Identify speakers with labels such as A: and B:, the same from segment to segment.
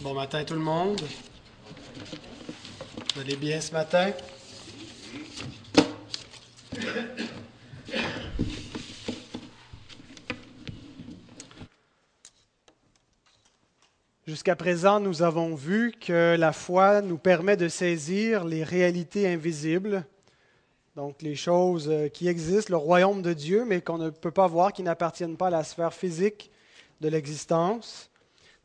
A: Bon matin tout le monde. Vous allez bien ce matin? Jusqu'à présent, nous avons vu que la foi nous permet de saisir les réalités invisibles, donc les choses euh, qui existent, le royaume de Dieu, mais qu'on ne peut pas voir, qui n'appartiennent pas à la sphère physique de l'existence.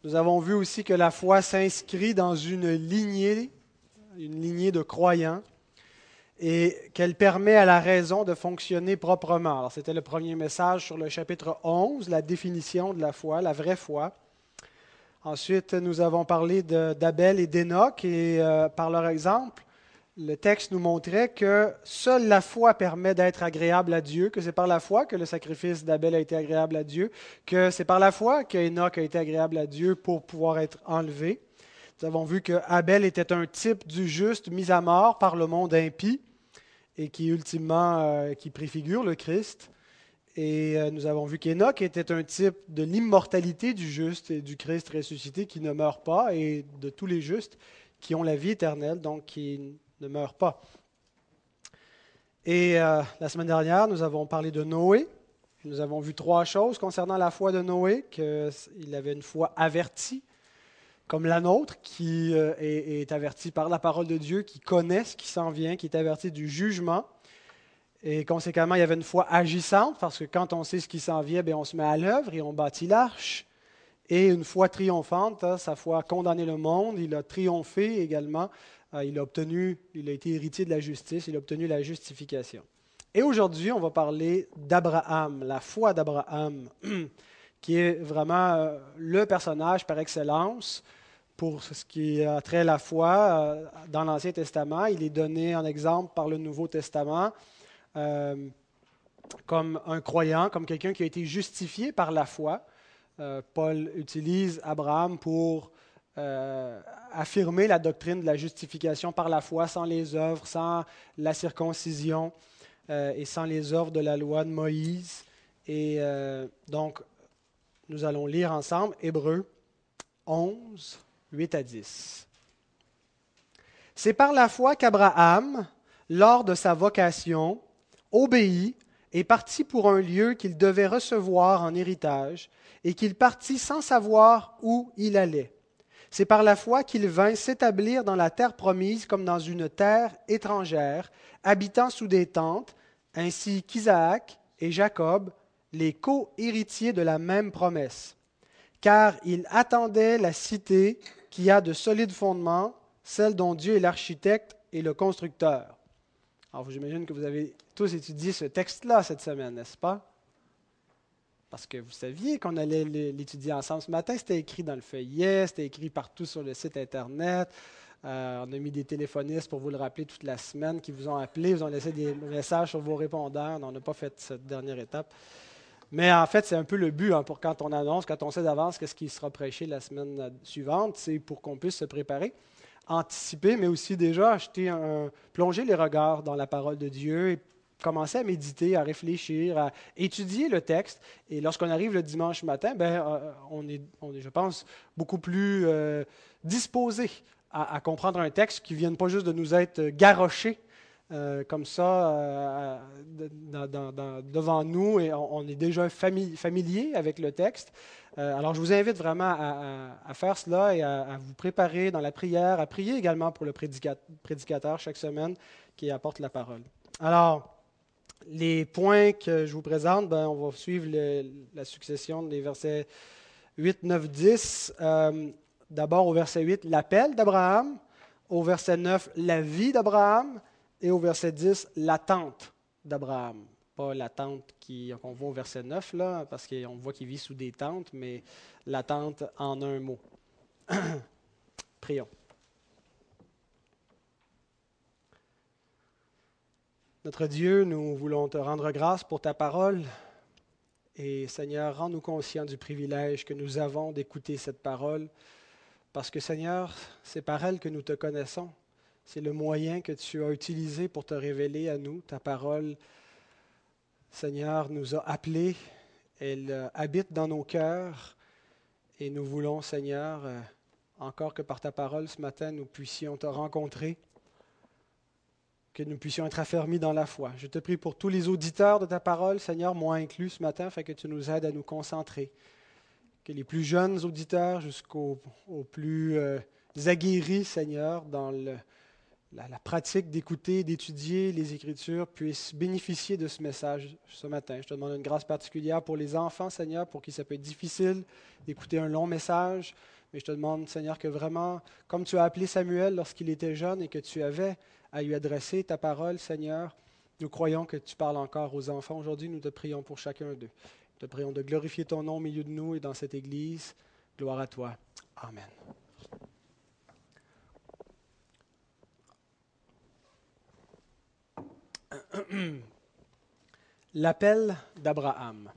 A: Nous avons vu aussi que la foi s'inscrit dans une lignée, une lignée de croyants, et qu'elle permet à la raison de fonctionner proprement. C'était le premier message sur le chapitre 11, la définition de la foi, la vraie foi. Ensuite, nous avons parlé d'Abel et d'Enoch et euh, par leur exemple, le texte nous montrait que seule la foi permet d'être agréable à Dieu, que c'est par la foi que le sacrifice d'Abel a été agréable à Dieu, que c'est par la foi qu'Enoch a été agréable à Dieu pour pouvoir être enlevé. Nous avons vu que Abel était un type du juste mis à mort par le monde impie et qui ultimement euh, qui préfigure le Christ. Et euh, nous avons vu qu'Enoch était un type de l'immortalité du juste et du Christ ressuscité qui ne meurt pas et de tous les justes qui ont la vie éternelle, donc qui ne meurent pas. Et euh, la semaine dernière, nous avons parlé de Noé. Nous avons vu trois choses concernant la foi de Noé, qu'il avait une foi avertie, comme la nôtre, qui euh, est, est avertie par la parole de Dieu, qui connaît ce qui s'en vient, qui est avertie du jugement et conséquemment, il y avait une foi agissante, parce que quand on sait ce qui s'en vient, bien, on se met à l'œuvre et on bâtit l'arche. Et une foi triomphante, hein, sa foi a condamné le monde, il a triomphé également, euh, il a obtenu, il a été héritier de la justice, il a obtenu la justification. Et aujourd'hui, on va parler d'Abraham, la foi d'Abraham, qui est vraiment euh, le personnage par excellence pour ce qui a trait à la foi euh, dans l'Ancien Testament. Il est donné en exemple par le Nouveau Testament. Euh, comme un croyant, comme quelqu'un qui a été justifié par la foi. Euh, Paul utilise Abraham pour euh, affirmer la doctrine de la justification par la foi sans les œuvres, sans la circoncision et sans les œuvres de la loi de Moïse. Et donc, nous allons lire ensemble Hébreu 11, 8 à 10. C'est par la foi qu'Abraham, lors de sa vocation, obéit et partit pour un lieu qu'il devait recevoir en héritage, et qu'il partit sans savoir où il allait. C'est par la foi qu'il vint s'établir dans la terre promise comme dans une terre étrangère, habitant sous des tentes, ainsi qu'Isaac et Jacob, les co-héritiers de la même promesse. Car il attendait la cité qui a de solides fondements, celle dont Dieu est l'architecte et le constructeur. Alors, j'imagine que vous avez tous étudié ce texte-là cette semaine, n'est-ce pas? Parce que vous saviez qu'on allait l'étudier ensemble ce matin. C'était écrit dans le feuillet, c'était écrit partout sur le site Internet. Euh, on a mis des téléphonistes pour vous le rappeler toute la semaine qui vous ont appelé, vous ont laissé des messages sur vos répondeurs. On n'a pas fait cette dernière étape. Mais en fait, c'est un peu le but hein, pour quand on annonce, quand on sait d'avance qu'est-ce qui sera prêché la semaine suivante, c'est pour qu'on puisse se préparer anticiper, mais aussi déjà plonger les regards dans la parole de Dieu et commencer à méditer, à réfléchir, à étudier le texte. Et lorsqu'on arrive le dimanche matin, ben, euh, on, est, on est, je pense, beaucoup plus euh, disposé à, comprendre un texte qui ne vienne pas juste de nous être garoché euh, comme ça devant nous et on, est déjà familier avec le texte. Euh, alors, je vous invite vraiment à, faire cela et à, vous préparer dans la prière, à prier également pour le prédicateur chaque semaine qui apporte la parole. Alors, les points que je vous présente, ben, on va suivre la succession des versets 8, 9, 10. D'abord au verset 8, l'appel d'Abraham. Au verset 9, la vie d'Abraham. Et au verset 10, l'attente d'Abraham pas la tente qu'on voit au verset 9, là, parce qu'on voit qu'il vit sous des tentes, mais la tente en un mot. Prions. Notre Dieu, nous voulons te rendre grâce pour ta parole. Et Seigneur, rends-nous conscients du privilège que nous avons d'écouter cette parole, parce que Seigneur, c'est par elle que nous te connaissons. C'est le moyen que tu as utilisé pour te révéler à nous. Ta parole, Seigneur, nous a appelés. Elle euh, habite dans nos cœurs. Et nous voulons, Seigneur, euh, encore que par ta parole ce matin, nous puissions te rencontrer, que nous puissions être affermis dans la foi. Je te prie pour tous les auditeurs de ta parole, Seigneur, moi inclus ce matin, afin que tu nous aides à nous concentrer. Que les plus jeunes auditeurs jusqu'aux plus euh, aguerris, Seigneur, dans le, la, pratique d'écouter, d'étudier les Écritures puisse bénéficier de ce message ce matin. Je te demande une grâce particulière pour les enfants, Seigneur, pour qui ça peut être difficile d'écouter un long message. Mais je te demande, Seigneur, que vraiment, comme tu as appelé Samuel lorsqu'il était jeune et que tu avais à lui adresser ta parole, Seigneur, nous croyons que tu parles encore aux enfants. Aujourd'hui, nous te prions pour chacun d'eux. Nous te prions de glorifier ton nom au milieu de nous et dans cette Église. Gloire à toi. Amen. L'appel d'Abraham.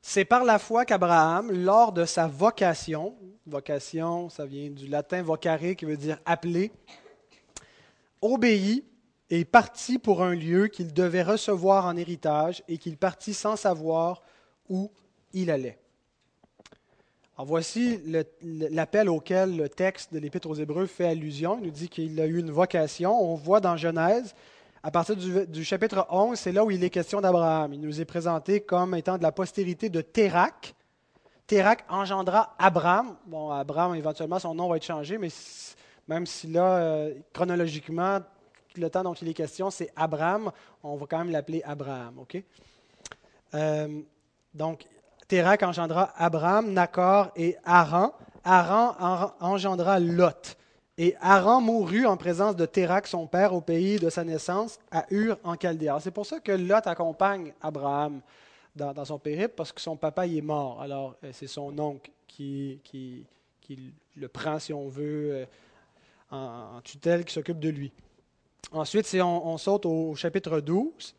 A: C'est par la foi qu'Abraham, lors de sa vocation, vocation, ça vient du latin vocare qui veut dire appeler, obéit et partit pour un lieu qu'il devait recevoir en héritage et qu'il partit sans savoir où il allait. Alors voici l'appel auquel le texte de l'Épître aux Hébreux fait allusion. Il nous dit qu'il a eu une vocation. On voit dans Genèse à partir du, chapitre 11, c'est là où il est question d'Abraham. Il nous est présenté comme étant de la postérité de Térac. Térac engendra Abraham. Bon, Abraham, éventuellement, son nom va être changé, mais même si là, euh, chronologiquement, le temps dont il est question, c'est Abraham, on va quand même l'appeler Abraham. Euh, donc, Térac engendra Abraham, Nacor et Haran. Haran engendra Lot. Et Aaron mourut en présence de Térac, son père, au pays de sa naissance, à Ur, en Chaldéa. C'est pour ça que Lot accompagne Abraham dans, son périple, parce que son papa y est mort. Alors, euh, c'est son oncle qui, le prend, si on veut, euh, en, tutelle, qui s'occupe de lui. Ensuite, si on, saute au chapitre 12,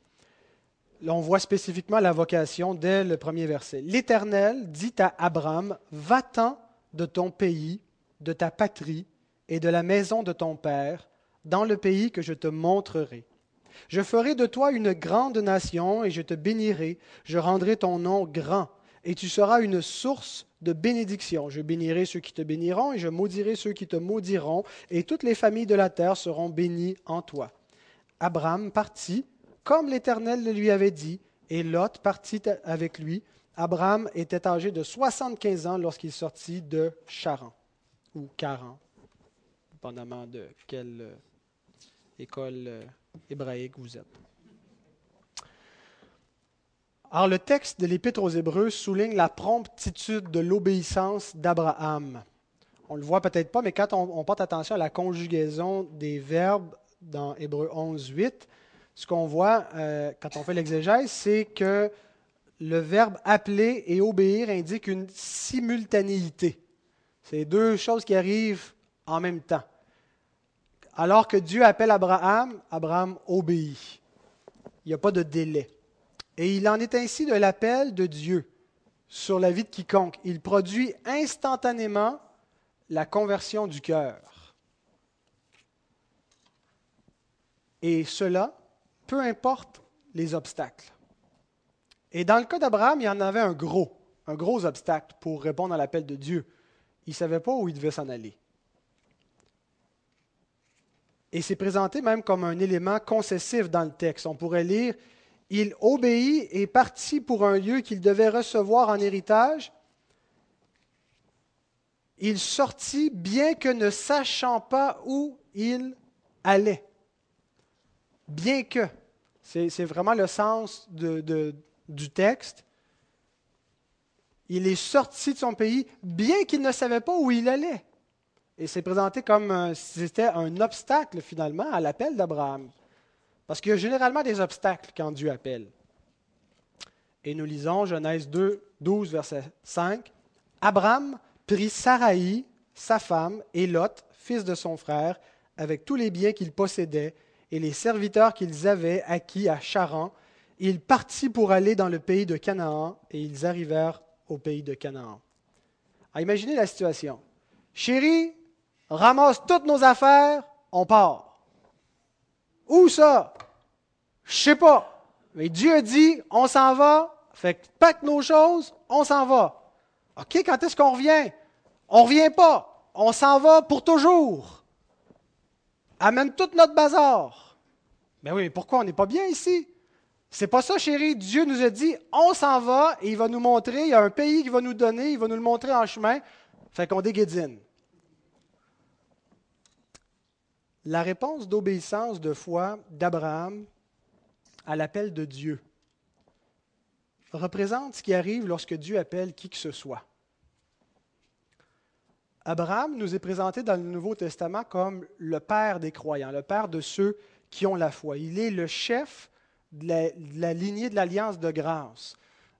A: là, on voit spécifiquement la vocation dès le premier verset. L'Éternel dit à Abraham, Va-t'en de ton pays, de ta patrie, et de la maison de ton Père, dans le pays que je te montrerai. Je ferai de toi une grande nation, et je te bénirai, je rendrai ton nom grand, et tu seras une source de bénédiction. Je bénirai ceux qui te béniront, et je maudirai ceux qui te maudiront, et toutes les familles de la terre seront bénies en toi. Abraham partit, comme l'Éternel le lui avait dit, et Lot partit avec lui. Abraham était âgé de soixante-quinze ans lorsqu'il sortit de Charan, ou Caran dépendamment de quelle euh, école euh, hébraïque vous êtes. Alors le texte de l'Épître aux Hébreux souligne la promptitude de l'obéissance d'Abraham. On ne le voit peut-être pas, mais quand on, porte attention à la conjugaison des verbes dans Hébreux 11, 8, ce qu'on voit euh, quand on fait l'exégèse, c'est que le verbe appeler et obéir indique une simultanéité. C'est deux choses qui arrivent en même temps. Alors que Dieu appelle Abraham, Abraham obéit. Il n'y a pas de délai. Et il en est ainsi de l'appel de Dieu sur la vie de quiconque. Il produit instantanément la conversion du cœur. Et cela, peu importe les obstacles. Et dans le cas d'Abraham, il y en avait un gros, un gros obstacle pour répondre à l'appel de Dieu. Il ne savait pas où il devait s'en aller. Et c'est présenté même comme un élément concessif dans le texte. On pourrait lire Il obéit et partit pour un lieu qu'il devait recevoir en héritage. Il sortit bien que ne sachant pas où il allait. Bien que. C'est vraiment le sens du texte. Il est sorti de son pays bien qu'il ne savait pas où il allait. Et c'est présenté comme si c'était un obstacle finalement à l'appel d'Abraham. Parce qu'il y a généralement des obstacles quand Dieu appelle. Et nous lisons Genèse 2, 12, verset 5. Abraham prit Saraï, sa femme, et Lot, fils de son frère, avec tous les biens qu'ils possédaient et les serviteurs qu'ils avaient acquis à Charan. Il partit pour aller dans le pays de Canaan, et ils arrivèrent au pays de Canaan. imaginez la situation. Chérie, ramasse toutes nos affaires, on part. Où ça? Je sais pas. Mais Dieu a dit, on s'en va, fait que pack nos choses, on s'en va. OK, quand est-ce qu'on revient? On revient pas. On s'en va pour toujours. Amène tout notre bazar. Mais oui, mais pourquoi on n'est pas bien ici? C'est pas ça, chérie. Dieu nous a dit, on s'en va et il va nous montrer, il y a un pays qui va nous donner, il va nous le montrer en chemin. Fait qu'on déguédine. La réponse d'obéissance de foi d'Abraham à l'appel de Dieu représente ce qui arrive lorsque Dieu appelle qui que ce soit. Abraham nous est présenté dans le Nouveau Testament comme le père des croyants, le père de ceux qui ont la foi. Il est le chef de la, lignée de l'alliance de grâce.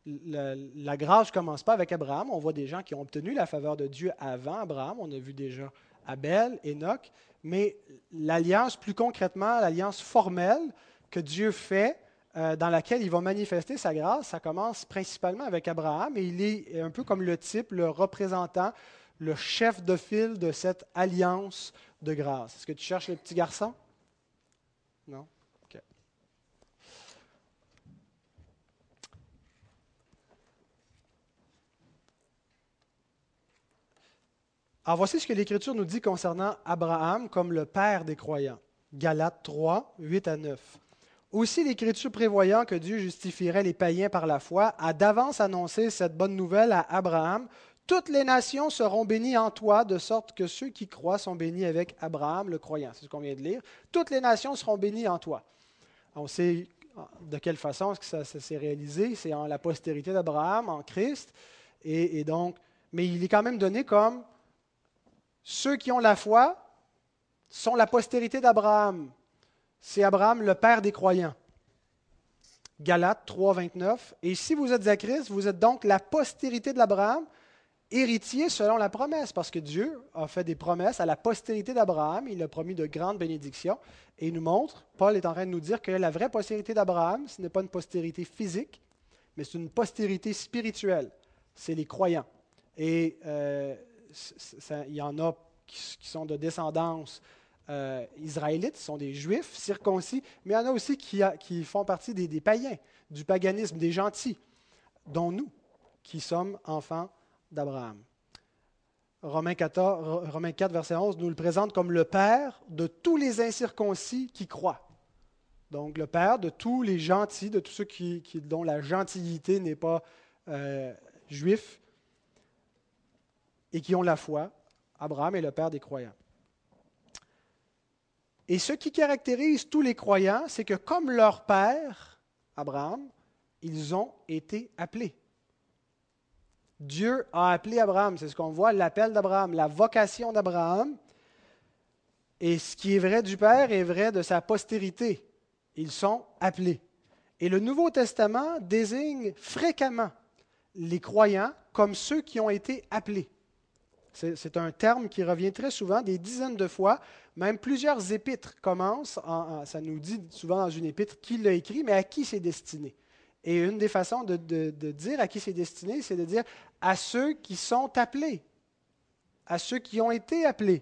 A: La, grâce ne commence pas avec Abraham. On voit des gens qui ont obtenu la faveur de Dieu avant Abraham. On a vu déjà Abel, Enoch. Mais l'alliance, plus concrètement, l'alliance formelle que Dieu fait, euh, dans laquelle il va manifester sa grâce, ça commence principalement avec Abraham et il est un peu comme le type, le représentant, le chef de file de cette alliance de grâce. Est-ce que tu cherches le petit garçon? Non? OK. Alors voici ce que l'Écriture nous dit concernant Abraham comme le père des croyants. Galates 3, 8 à 9. Aussi, l'Écriture prévoyant que Dieu justifierait les païens par la foi, a d'avance annoncé cette bonne nouvelle à Abraham. Toutes les nations seront bénies en toi, de sorte que ceux qui croient sont bénis avec Abraham, le croyant. C'est ce qu'on vient de lire. Toutes les nations seront bénies en toi. On sait de quelle façon est-ce que ça, s'est réalisé. C'est en la postérité d'Abraham, en Christ. Et donc, mais il est quand même donné comme ceux qui ont la foi sont la postérité d'Abraham c'est Abraham, le père des croyants. Galates 3, 29. Et si vous êtes à Christ, vous êtes donc la postérité de l'Abraham, héritier selon la promesse, parce que Dieu a fait des promesses à la postérité d'Abraham, il a promis de grandes bénédictions, et il nous montre, Paul est en train de nous dire que la vraie postérité d'Abraham, ce n'est pas une postérité physique, mais c'est une postérité spirituelle, c'est les croyants. Et euh, il y en a qui sont de descendance euh, israélites, sont des juifs circoncis, mais il y en a aussi qui, font partie des, païens, du paganisme, des gentils, dont nous, qui sommes enfants d'Abraham. Romains, 4, verset 11, nous le présente comme le Père de tous les incirconcis qui croient. Donc le Père de tous les gentils, de tous ceux qui, dont la gentilité n'est pas euh, juif et qui ont la foi. Abraham est le Père des croyants. Et ce qui caractérise tous les croyants, c'est que comme leur père, Abraham, ils ont été appelés. Dieu a appelé Abraham, c'est ce qu'on voit, l'appel d'Abraham, la vocation d'Abraham. Et ce qui est vrai du Père est vrai de sa postérité. Ils sont appelés. Et le Nouveau Testament désigne fréquemment les croyants comme ceux qui ont été appelés. C'est un terme qui revient très souvent, des dizaines de fois. Même plusieurs épîtres commencent, ça nous dit souvent dans une épître qui l'a écrit, mais à qui c'est destiné. Et une des façons de, de dire à qui c'est destiné, c'est de dire à ceux qui sont appelés, à ceux qui ont été appelés.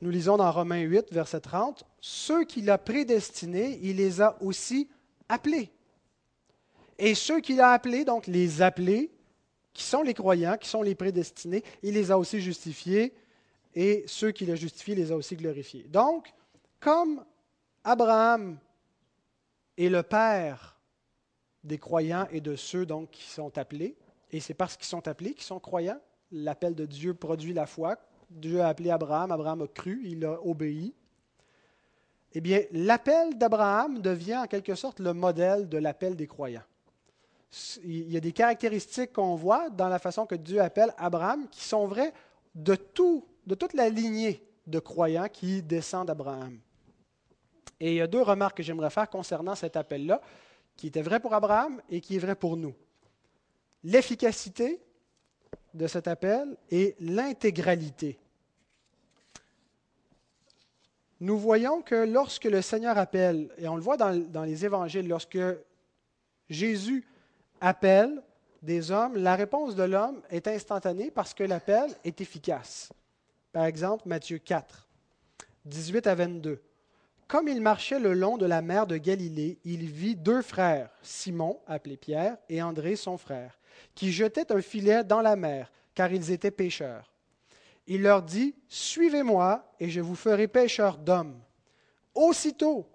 A: Nous lisons dans Romains 8, verset 30, Ceux qu'il a prédestinés, il les a aussi appelés. Et ceux qu'il a appelés, donc les appelés, qui sont les croyants, qui sont les prédestinés, il les a aussi justifiés, et ceux qui les justifié les a aussi glorifiés. Donc, comme Abraham est le père des croyants et de ceux donc qui sont appelés, et c'est parce qu'ils sont appelés qu'ils sont croyants, l'appel de Dieu produit la foi. Dieu a appelé Abraham, Abraham a cru, il a obéi. Eh bien, l'appel d'Abraham devient en quelque sorte le modèle de l'appel des croyants il y a des caractéristiques qu'on voit dans la façon que Dieu appelle Abraham qui sont vraies de, tout, de toute la lignée de croyants qui descendent d'Abraham. Et il y a deux remarques que j'aimerais faire concernant cet appel-là, qui était vrai pour Abraham et qui est vrai pour nous. L'efficacité de cet appel et l'intégralité. Nous voyons que lorsque le Seigneur appelle, et on le voit dans, dans les évangiles, lorsque Jésus appelle des hommes, la réponse de l'homme est instantanée parce que l'appel est efficace. Par exemple, Matthieu 4, 18 à 22. Comme il marchait le long de la mer de Galilée, il vit deux frères, Simon, appelé Pierre, et André, son frère, qui jetaient un filet dans la mer, car ils étaient pêcheurs. Il leur dit, Suivez-moi, et je vous ferai pêcheurs d'hommes. Aussitôt,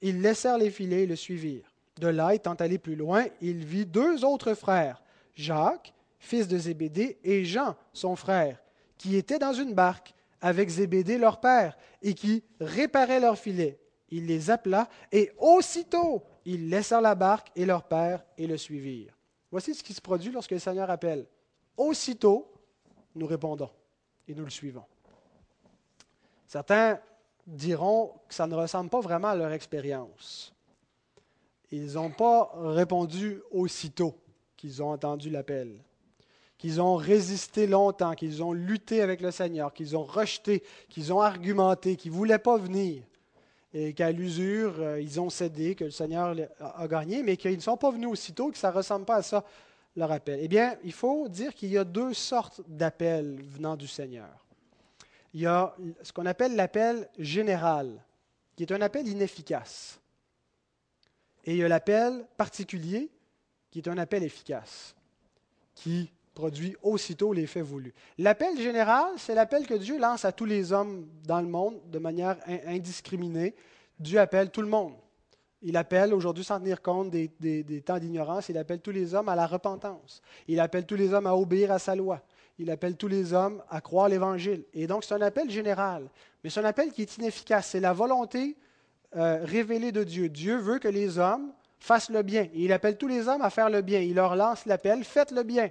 A: ils laissèrent les filets et le suivirent. De là, étant allé plus loin, il vit deux autres frères, Jacques, fils de Zébédée, et Jean, son frère, qui étaient dans une barque avec Zébédée, leur père, et qui réparaient leurs filets. Il les appela, et aussitôt, ils laissèrent la barque et leur père et le suivirent. Voici ce qui se produit lorsque le Seigneur appelle. Aussitôt, nous répondons et nous le suivons. Certains diront que ça ne ressemble pas vraiment à leur expérience. Ils n'ont pas répondu aussitôt qu'ils ont entendu l'appel, qu'ils ont résisté longtemps, qu'ils ont lutté avec le Seigneur, qu'ils ont rejeté, qu'ils ont argumenté, qu'ils ne voulaient pas venir, et qu'à l'usure, euh, ils ont cédé, que le Seigneur a gagné, mais qu'ils ne sont pas venus aussitôt, que ça ne ressemble pas à ça, leur appel. Eh bien, il faut dire qu'il y a deux sortes d'appels venant du Seigneur il y a ce qu'on appelle l'appel général, qui est un appel inefficace. Et il y a l'appel particulier, qui est un appel efficace, qui produit aussitôt l'effet voulu. L'appel général, c'est l'appel que Dieu lance à tous les hommes dans le monde de manière indiscriminée. Dieu appelle tout le monde. Il appelle aujourd'hui, sans tenir compte des, des temps d'ignorance, il appelle tous les hommes à la repentance. Il appelle tous les hommes à obéir à sa loi il appelle tous les hommes à croire l'Évangile. Et donc, c'est un appel général, mais c'est un appel qui est inefficace. C'est la volonté euh, révélée de Dieu. Dieu veut que les hommes fassent le bien. Il appelle tous les hommes à faire le bien. Il leur lance l'appel, faites le bien.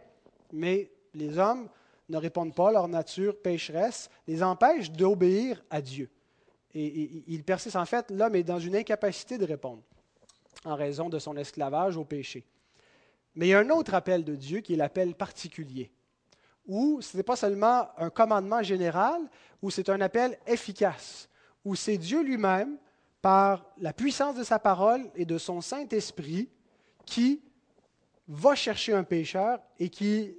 A: Mais les hommes ne répondent pas, leur nature pécheresse les empêche d'obéir à Dieu. Et, et il persiste. En fait, l'homme est dans une incapacité de répondre en raison de son esclavage au péché. Mais il y a un autre appel de Dieu qui est l'appel particulier où ce n'est pas seulement un commandement général, où c'est un appel efficace, où c'est Dieu lui-même, par la puissance de sa parole et de son Saint-Esprit, qui va chercher un pécheur et qui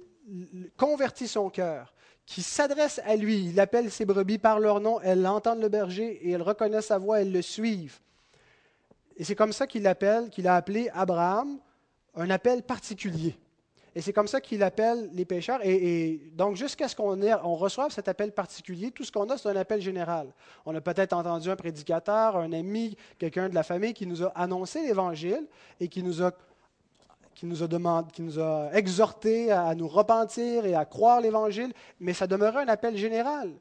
A: convertit son cœur, qui s'adresse à lui. Il appelle ses brebis par leur nom, elles entendent le berger et elles reconnaissent sa voix, elles le suivent. Et c'est comme ça qu'il appelle, qu'il a appelé Abraham un appel particulier. Et c'est comme ça qu'il appelle les pécheurs. Et, donc, jusqu'à ce qu'on on reçoive cet appel particulier, tout ce qu'on a, c'est un appel général. On a peut-être entendu un prédicateur, un ami, quelqu'un de la famille qui nous a annoncé l'Évangile et qui nous a, qui nous a, demandé, qui nous a exhorté à nous repentir et à croire l'Évangile, mais ça demeurait un appel général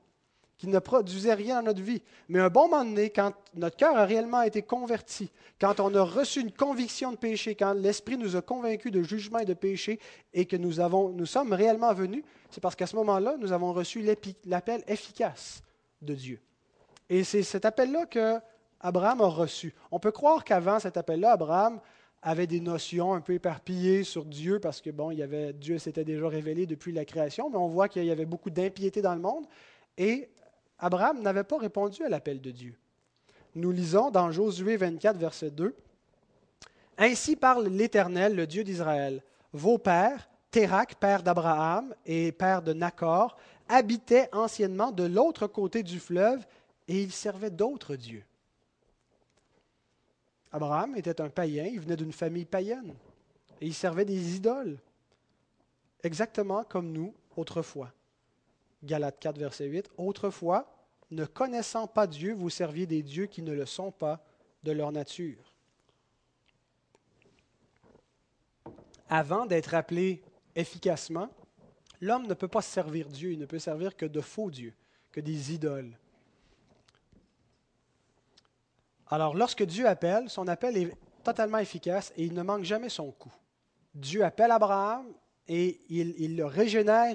A: qui ne produisait rien dans notre vie. Mais un bon moment donné, quand notre cœur a réellement été converti, quand on a reçu une conviction de péché, quand l'Esprit nous a convaincus de jugement et de péché et que nous, avons, nous sommes réellement venus, c'est parce qu'à ce moment-là, nous avons reçu l'appel efficace de Dieu. Et c'est cet appel-là que Abraham a reçu. On peut croire qu'avant cet appel-là, Abraham avait des notions un peu éparpillées sur Dieu parce que bon, il y avait, Dieu s'était déjà révélé depuis la création, mais on voit qu'il y avait beaucoup d'impiété dans le monde. Et Abraham n'avait pas répondu à l'appel de Dieu. Nous lisons dans Josué 24, verset 2. Ainsi parle l'Éternel, le Dieu d'Israël. Vos pères, Térac, père d'Abraham et père de Nacor, habitaient anciennement de l'autre côté du fleuve et ils servaient d'autres dieux. Abraham était un païen, il venait d'une famille païenne et il servait des idoles, exactement comme nous autrefois. Galates 4, verset 8. Autrefois, ne connaissant pas Dieu, vous serviez des dieux qui ne le sont pas de leur nature. Avant d'être appelé efficacement, l'homme ne peut pas servir Dieu, il ne peut servir que de faux dieux, que des idoles. Alors lorsque Dieu appelle, son appel est totalement efficace et il ne manque jamais son coup. Dieu appelle Abraham et il, le régénère,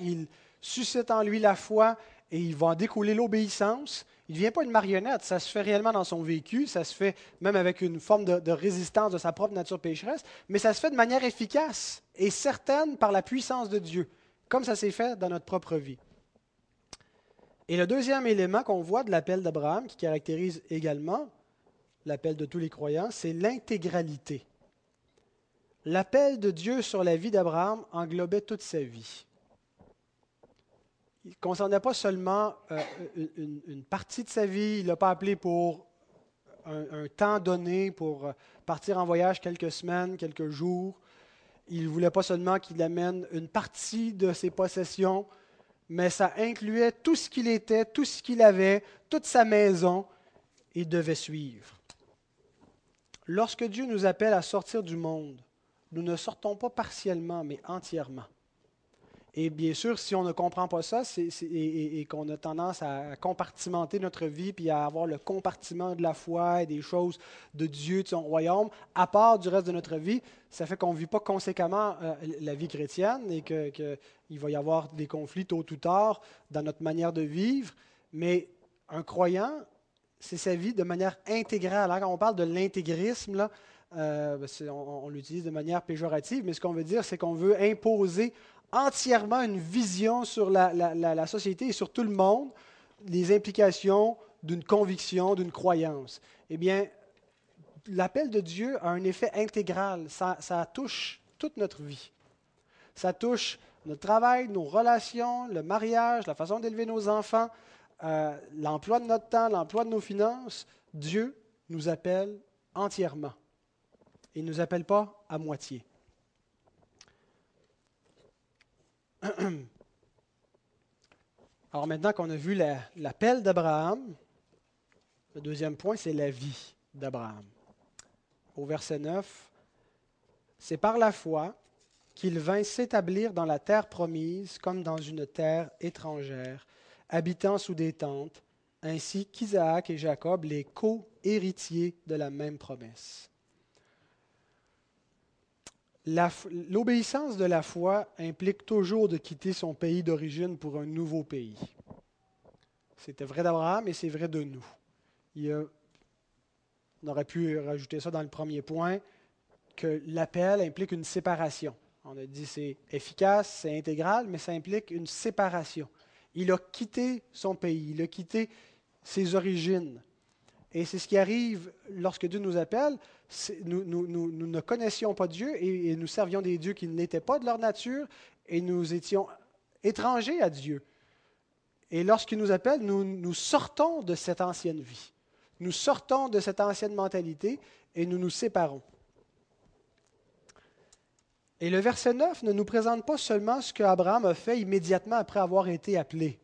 A: suscite en lui la foi et il va en découler l'obéissance. Il ne devient pas une marionnette, ça se fait réellement dans son vécu, ça se fait même avec une forme de, résistance de sa propre nature pécheresse, mais ça se fait de manière efficace et certaine par la puissance de Dieu, comme ça s'est fait dans notre propre vie. Et le deuxième élément qu'on voit de l'appel d'Abraham, qui caractérise également l'appel de tous les croyants, c'est l'intégralité. L'appel de Dieu sur la vie d'Abraham englobait toute sa vie ne concernait pas seulement euh, une, partie de sa vie, il ne l'a pas appelé pour un, temps donné, pour partir en voyage quelques semaines, quelques jours. Il ne voulait pas seulement qu'il amène une partie de ses possessions, mais ça incluait tout ce qu'il était, tout ce qu'il avait, toute sa maison. Il devait suivre. Lorsque Dieu nous appelle à sortir du monde, nous ne sortons pas partiellement, mais entièrement. Et bien sûr, si on ne comprend pas ça et, qu'on a tendance à compartimenter notre vie, puis à avoir le compartiment de la foi et des choses de Dieu, de son royaume, à part du reste de notre vie, ça fait qu'on ne vit pas conséquemment euh, la vie chrétienne et qu'il va y avoir des conflits tôt ou tard dans notre manière de vivre. Mais un croyant, c'est sa vie de manière intégrale. Hein, quand on parle de l'intégrisme, euh, ben, on l'utilise de manière péjorative, mais ce qu'on veut dire, c'est qu'on veut imposer entièrement une vision sur la, société et sur tout le monde, les implications d'une conviction, d'une croyance. Eh bien, l'appel de Dieu a un effet intégral. Ça, touche toute notre vie. Ça touche notre travail, nos relations, le mariage, la façon d'élever nos enfants, euh, l'emploi de notre temps, l'emploi de nos finances. Dieu nous appelle entièrement. Il ne nous appelle pas à moitié. Alors maintenant qu'on a vu l'appel d'Abraham, le deuxième point, c'est la vie d'Abraham. Au verset 9, c'est par la foi qu'il vint s'établir dans la terre promise comme dans une terre étrangère, habitant sous des tentes, ainsi qu'Isaac et Jacob, les co-héritiers de la même promesse. L'obéissance de la foi implique toujours de quitter son pays d'origine pour un nouveau pays. C'était vrai d'Abraham et c'est vrai de nous. on aurait pu rajouter ça dans le premier point, que l'appel implique une séparation. On a dit c'est efficace, c'est intégral, mais ça implique une séparation. Il a quitté son pays, il a quitté ses origines. Et c'est ce qui arrive lorsque Dieu nous appelle. Nous, ne connaissions pas Dieu et, nous servions des dieux qui n'étaient pas de leur nature et nous étions étrangers à Dieu. Et lorsqu'il nous appelle, nous, nous sortons de cette ancienne vie. Nous sortons de cette ancienne mentalité et nous nous séparons. Et le verset 9 ne nous présente pas seulement ce qu'Abraham a fait immédiatement après avoir été appelé.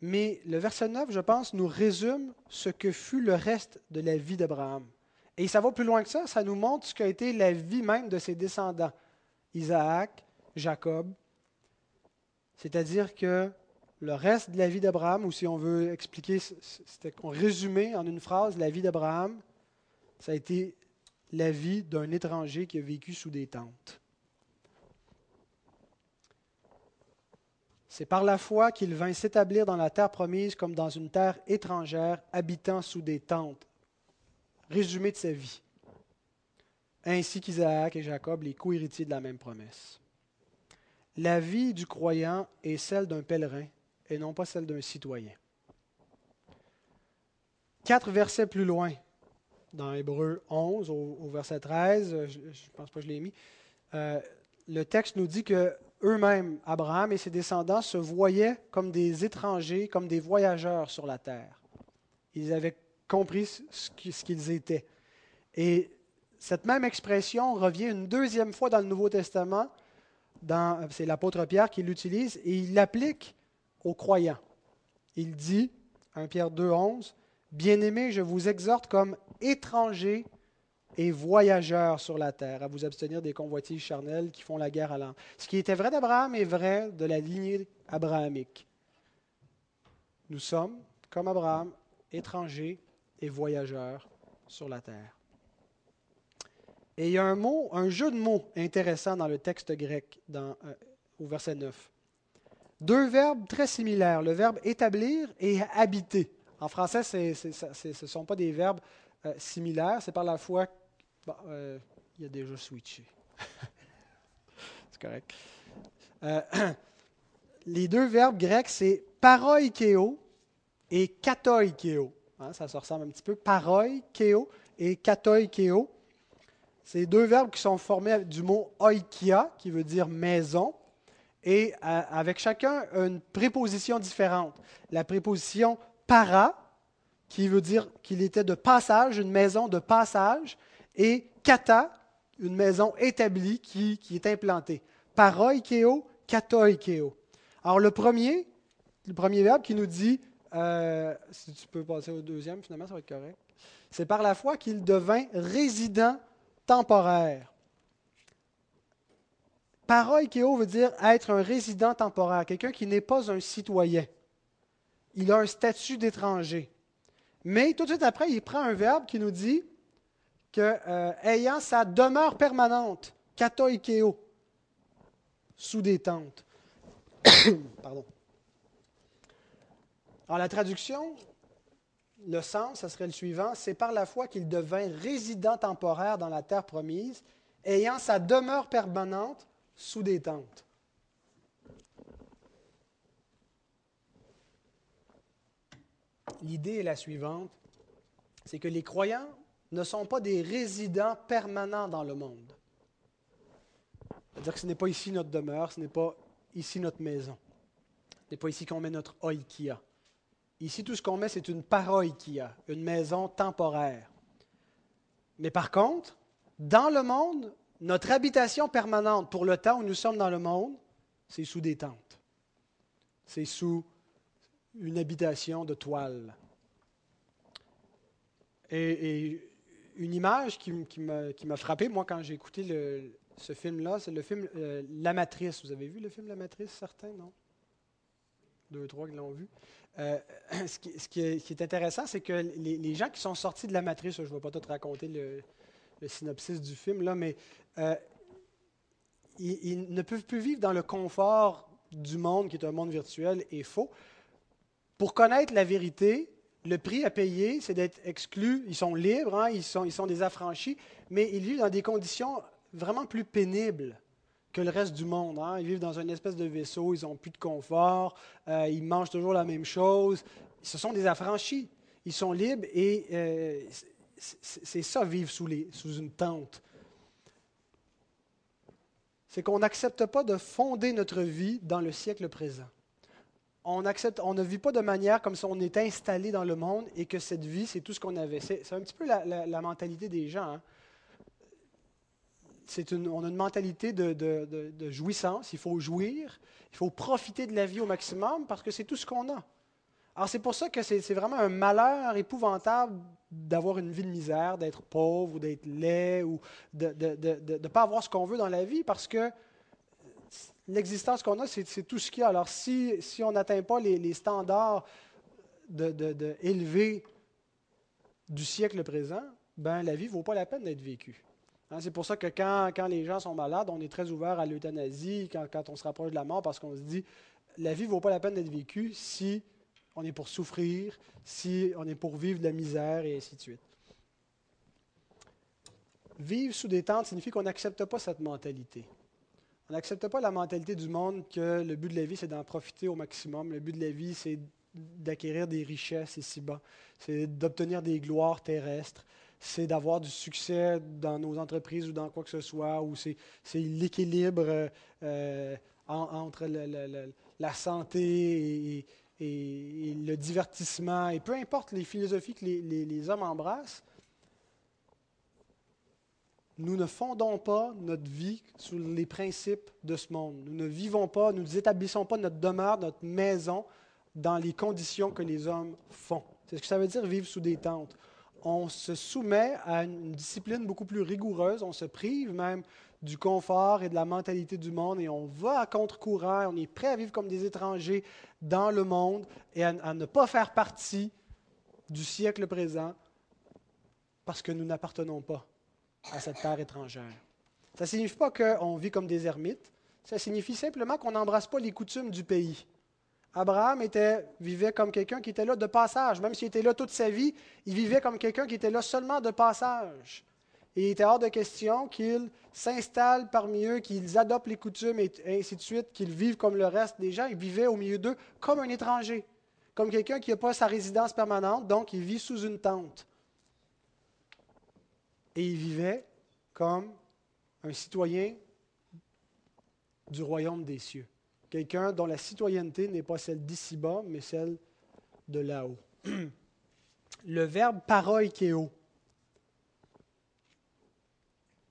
A: Mais le verset 9, je pense, nous résume ce que fut le reste de la vie d'Abraham. Et ça va plus loin que ça, ça nous montre ce qu'a été la vie même de ses descendants, Isaac, Jacob. C'est-à-dire que le reste de la vie d'Abraham, ou si on veut expliquer, c'était résumé en une phrase, la vie d'Abraham, ça a été la vie d'un étranger qui a vécu sous des tentes. C'est par la foi qu'il vint s'établir dans la terre promise comme dans une terre étrangère, habitant sous des tentes. Résumé de sa vie. Ainsi qu'Isaac et Jacob, les co-héritiers de la même promesse. La vie du croyant est celle d'un pèlerin et non pas celle d'un citoyen. Quatre versets plus loin, dans Hébreu 11, au, verset 13, je ne pense pas que je l'ai mis, euh, le texte nous dit que eux-mêmes, Abraham et ses descendants, se voyaient comme des étrangers, comme des voyageurs sur la terre. Ils avaient compris ce qu'ils étaient. Et cette même expression revient une deuxième fois dans le Nouveau Testament. C'est l'apôtre Pierre qui l'utilise et il l'applique aux croyants. Il dit, 1 Pierre 2, 11, Bien-aimés, je vous exhorte comme étrangers et voyageurs sur la terre, à vous abstenir des convoitises charnelles qui font la guerre à l'âme. Ce qui était vrai d'Abraham est vrai de la lignée abrahamique. Nous sommes, comme Abraham, étrangers et voyageurs sur la terre. Et il y a un mot, un jeu de mots intéressant dans le texte grec, euh, au verset 9. Deux verbes très similaires, le verbe établir et habiter. En français, ce ne sont pas des verbes euh, similaires, c'est par la foi euh, il a déjà switché. c'est correct. Euh, les deux verbes grecs, c'est paroikeo et katoikeo. Hein, ça se ressemble un petit peu. Paroikeo et katoikeo. C'est deux verbes qui sont formés du mot oikia, qui veut dire maison. et avec chacun une préposition différente. La préposition para, qui veut dire qu'il était de passage, une maison de passage, et kata, une maison établie qui, est implantée. Paroikeo, katoikeo. Alors le premier, le premier verbe qui nous dit, euh, si tu peux passer au deuxième, finalement, ça va être correct. C'est par la foi qu'il devint résident temporaire. Paroikeo veut dire être un résident temporaire, quelqu'un qui n'est pas un citoyen. Il a un statut d'étranger. Mais tout de suite après, il prend un verbe qui nous dit que euh, ayant sa demeure permanente, katoikeo, sous des tentes. Pardon. Alors la traduction, le sens, ce serait le suivant, c'est par la foi qu'il devint résident temporaire dans la terre promise, ayant sa demeure permanente sous des tentes. L'idée est la suivante, c'est que les croyants ne sont pas des résidents permanents dans le monde. C'est-à-dire que ce n'est pas ici notre demeure, ce n'est pas ici notre maison. Ce n'est pas ici qu'on met notre oikia. Ici, tout ce qu'on met, c'est une paroikia, une maison temporaire. Mais par contre, dans le monde, notre habitation permanente pour le temps où nous sommes dans le monde, c'est sous des tentes. C'est sous une habitation de toile. Et, une image qui, m'a frappé, moi, quand j'ai écouté ce film-là, c'est le film euh, La Matrice. Vous avez vu le film La Matrice, certains, non? Deux, trois qui l'ont vu. Euh, ce, qui, est, intéressant, c'est que les, gens qui sont sortis de La Matrice, je ne vais pas tout raconter le, synopsis du film, là, mais euh, ils, ne peuvent plus vivre dans le confort du monde qui est un monde virtuel et faux. Pour connaître la vérité, le prix à payer, c'est d'être exclus. Ils sont libres, hein, ils, sont, ils des affranchis, mais ils vivent dans des conditions vraiment plus pénibles que le reste du monde. Hein. Ils vivent dans une espèce de vaisseau, ils n'ont plus de confort, euh, ils mangent toujours la même chose. Ce sont des affranchis. Ils sont libres et euh, c'est ça, vivre sous une tente. C'est qu'on n'accepte pas de fonder notre vie dans le siècle présent. On, ne vit pas de manière comme si on est installé dans le monde et que cette vie, c'est tout ce qu'on avait. C'est un petit peu la, mentalité des gens. Hein. Une, on a une mentalité de, de, jouissance. Il faut jouir. Il faut profiter de la vie au maximum parce que c'est tout ce qu'on a. Alors c'est pour ça que c'est vraiment un malheur épouvantable d'avoir une vie de misère, d'être pauvre ou d'être laid ou de ne pas avoir ce qu'on veut dans la vie parce que l'existence qu'on a, c'est tout ce qu'il y a. Alors si, on n'atteint pas les, standards de, élevés du siècle présent, ben, la vie ne vaut pas la peine d'être vécue. Hein, c'est pour ça que quand, quand, les gens sont malades, on est très ouvert à l'euthanasie, quand, quand, on se rapproche de la mort, parce qu'on se dit, la vie ne vaut pas la peine d'être vécue si on est pour souffrir, si on est pour vivre de la misère, et ainsi de suite. Vivre sous des tentes signifie qu'on n'accepte pas cette mentalité. On n'accepte pas la mentalité du monde que le but de la vie, c'est d'en profiter au maximum. Le but de la vie, c'est d'acquérir des richesses ici-bas. C'est d'obtenir des gloires terrestres. C'est d'avoir du succès dans nos entreprises ou dans quoi que ce soit. Ou c'est, l'équilibre euh, entre la santé et, et, le divertissement, et peu importe les philosophies que les, hommes embrassent, nous ne fondons pas notre vie sous les principes de ce monde. Nous ne vivons pas, nous n'établissons pas notre demeure, notre maison dans les conditions que les hommes font. C'est ce que ça veut dire vivre sous des tentes. On se soumet à une discipline beaucoup plus rigoureuse, on se prive même du confort et de la mentalité du monde et on va à contre-courant, on est prêt à vivre comme des étrangers dans le monde et à, ne pas faire partie du siècle présent parce que nous n'appartenons pas à cette terre étrangère. Ça ne signifie pas qu'on vit comme des ermites, ça signifie simplement qu'on n'embrasse pas les coutumes du pays. Abraham était, vivait comme quelqu'un qui était là de passage. Même s'il était là toute sa vie, il vivait comme quelqu'un qui était là seulement de passage. Il était hors de question qu'ils s'installent parmi eux, qu'ils adoptent les coutumes et ainsi de suite, qu'ils vivent comme le reste des gens. Il vivait au milieu d'eux comme un étranger, comme quelqu'un qui n'a pas sa résidence permanente, donc il vit sous une tente. Et il vivait comme un citoyen du royaume des cieux. Quelqu'un dont la citoyenneté n'est pas celle d'ici-bas, mais celle de là-haut. Le verbe paroikeo,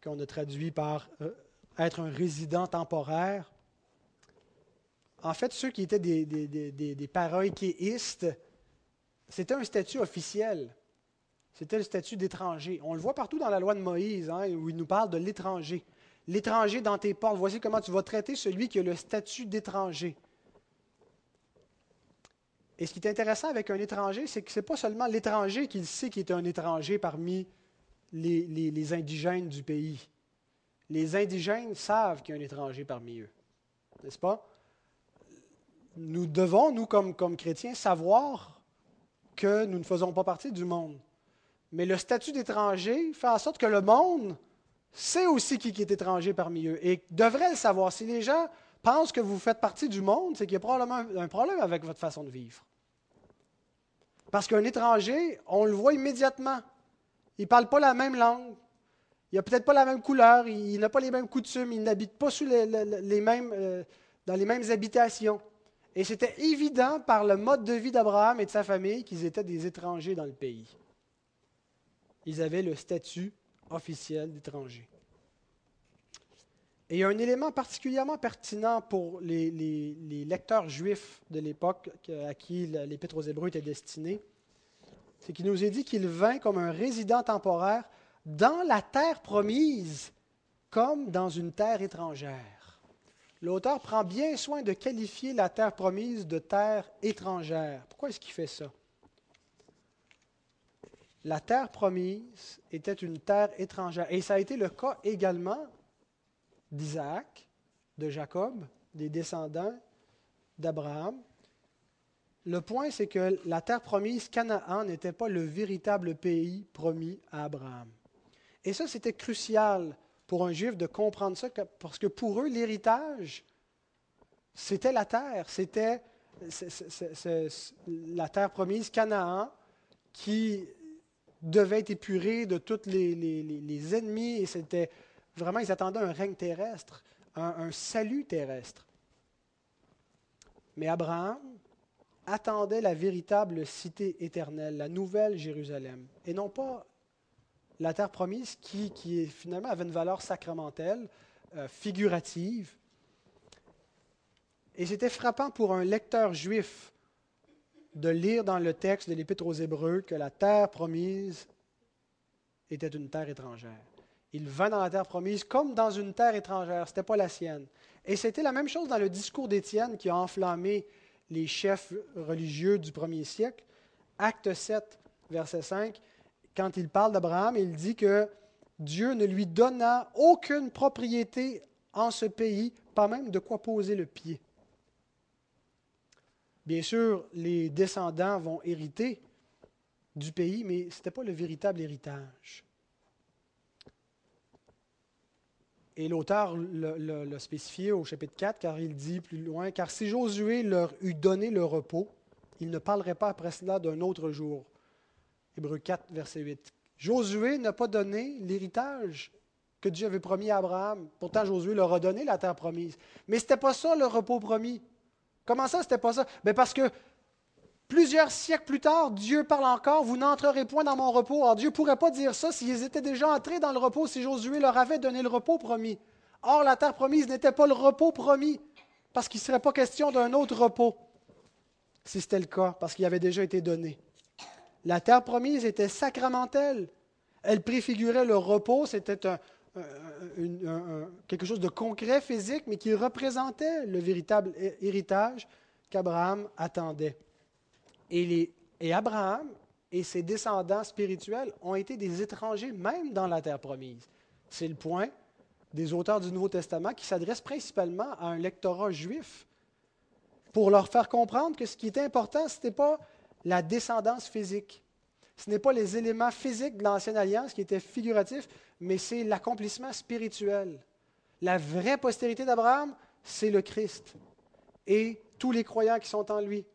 A: qu'on a traduit par euh, être un résident temporaire, en fait, ceux qui étaient des, des, c'était un statut officiel. C'était le statut d'étranger. On le voit partout dans la loi de Moïse, hein, où il nous parle de l'étranger. L'étranger dans tes portes. Voici comment tu vas traiter celui qui a le statut d'étranger. Et ce qui est intéressant avec un étranger, c'est que ce n'est pas seulement l'étranger qui sait qu'il est un étranger parmi les, indigènes du pays. Les indigènes savent qu'il y a un étranger parmi eux. N'est-ce pas? Nous devons, nous, comme chrétiens, savoir que nous ne faisons pas partie du monde. Mais le statut d'étranger fait en sorte que le monde sait aussi qui est étranger parmi eux et devrait le savoir. Si les gens pensent que vous faites partie du monde, c'est qu'il y a probablement un problème avec votre façon de vivre. Parce qu'un étranger, on le voit immédiatement. Il ne parle pas la même langue. Il n'a peut-être pas la même couleur. Il n'a pas les mêmes coutumes. Il n'habite pas sous les, mêmes, euh, dans les mêmes habitations. Et c'était évident par le mode de vie d'Abraham et de sa famille qu'ils étaient des étrangers dans le pays ils avaient le statut officiel d'étranger. Et il y a un élément particulièrement pertinent pour les, lecteurs juifs de l'époque à qui l'Épître aux Hébreux était destiné, c'est qu'il nous est dit qu'il vint comme un résident temporaire dans la terre promise, comme dans une terre étrangère. L'auteur prend bien soin de qualifier la terre promise de terre étrangère. Pourquoi est-ce qu'il fait ça? La terre promise était une terre étrangère. Et ça a été le cas également d'Isaac, de Jacob, des descendants d'Abraham. Le point, c'est que la terre promise, Canaan, n'était pas le véritable pays promis à Abraham. Et ça, c'était crucial pour un juif de comprendre ça, parce que pour eux, l'héritage, c'était la terre, c'était la terre promise, Canaan, qui devait être épuré de tous les, ennemis et c'était vraiment, ils attendaient un règne terrestre, un, salut terrestre. Mais Abraham attendait la véritable cité éternelle, la nouvelle Jérusalem, et non pas la terre promise qui, qui finalement avait une valeur sacramentelle, euh, figurative. Et c'était frappant pour un lecteur juif de lire dans le texte de l'Épître aux Hébreux que la terre promise était une terre étrangère. Il vint dans la terre promise comme dans une terre étrangère, ce n'était pas la sienne. Et c'était la même chose dans le discours d'Étienne qui a enflammé les chefs religieux du premier siècle. Acte 7, verset 5, quand il parle d'Abraham, il dit que Dieu ne lui donna aucune propriété en ce pays, pas même de quoi poser le pied. Bien sûr, les descendants vont hériter du pays, mais ce n'était pas le véritable héritage. Et l'auteur l'a spécifié au chapitre 4, car il dit plus loin, car si Josué leur eût donné le repos, il ne parlerait pas après cela d'un autre jour. Hébreu 4, verset 8. Josué n'a pas donné l'héritage que Dieu avait promis à Abraham. Pourtant, Josué leur a donné la terre promise. Mais ce n'était pas ça le repos promis. Comment ça, c'était pas ça? Ben, parce que plusieurs siècles plus tard, Dieu parle encore, vous n'entrerez point dans mon repos. Alors Dieu ne pourrait pas dire ça s'ils étaient déjà entrés dans le repos, si Josué leur avait donné le repos promis. Or, la terre promise n'était pas le repos promis, parce qu'il ne serait pas question d'un autre repos, si c'était le cas, parce qu'il avait déjà été donné. La terre promise était sacramentelle. Elle préfigurait le repos, c'était un, quelque chose de concret, physique, mais qui représentait le véritable héritage qu'Abraham attendait. Et, Abraham et ses descendants spirituels ont été des étrangers même dans la terre promise. C'est le point des auteurs du Nouveau Testament qui s'adressent principalement à un lectorat juif pour leur faire comprendre que ce qui était important, ce n'était pas la descendance physique, ce n'est pas les éléments physiques de l'Ancienne Alliance qui étaient figuratifs, mais c'est l'accomplissement spirituel. La vraie postérité d'Abraham, c'est le Christ et tous les croyants qui sont en lui.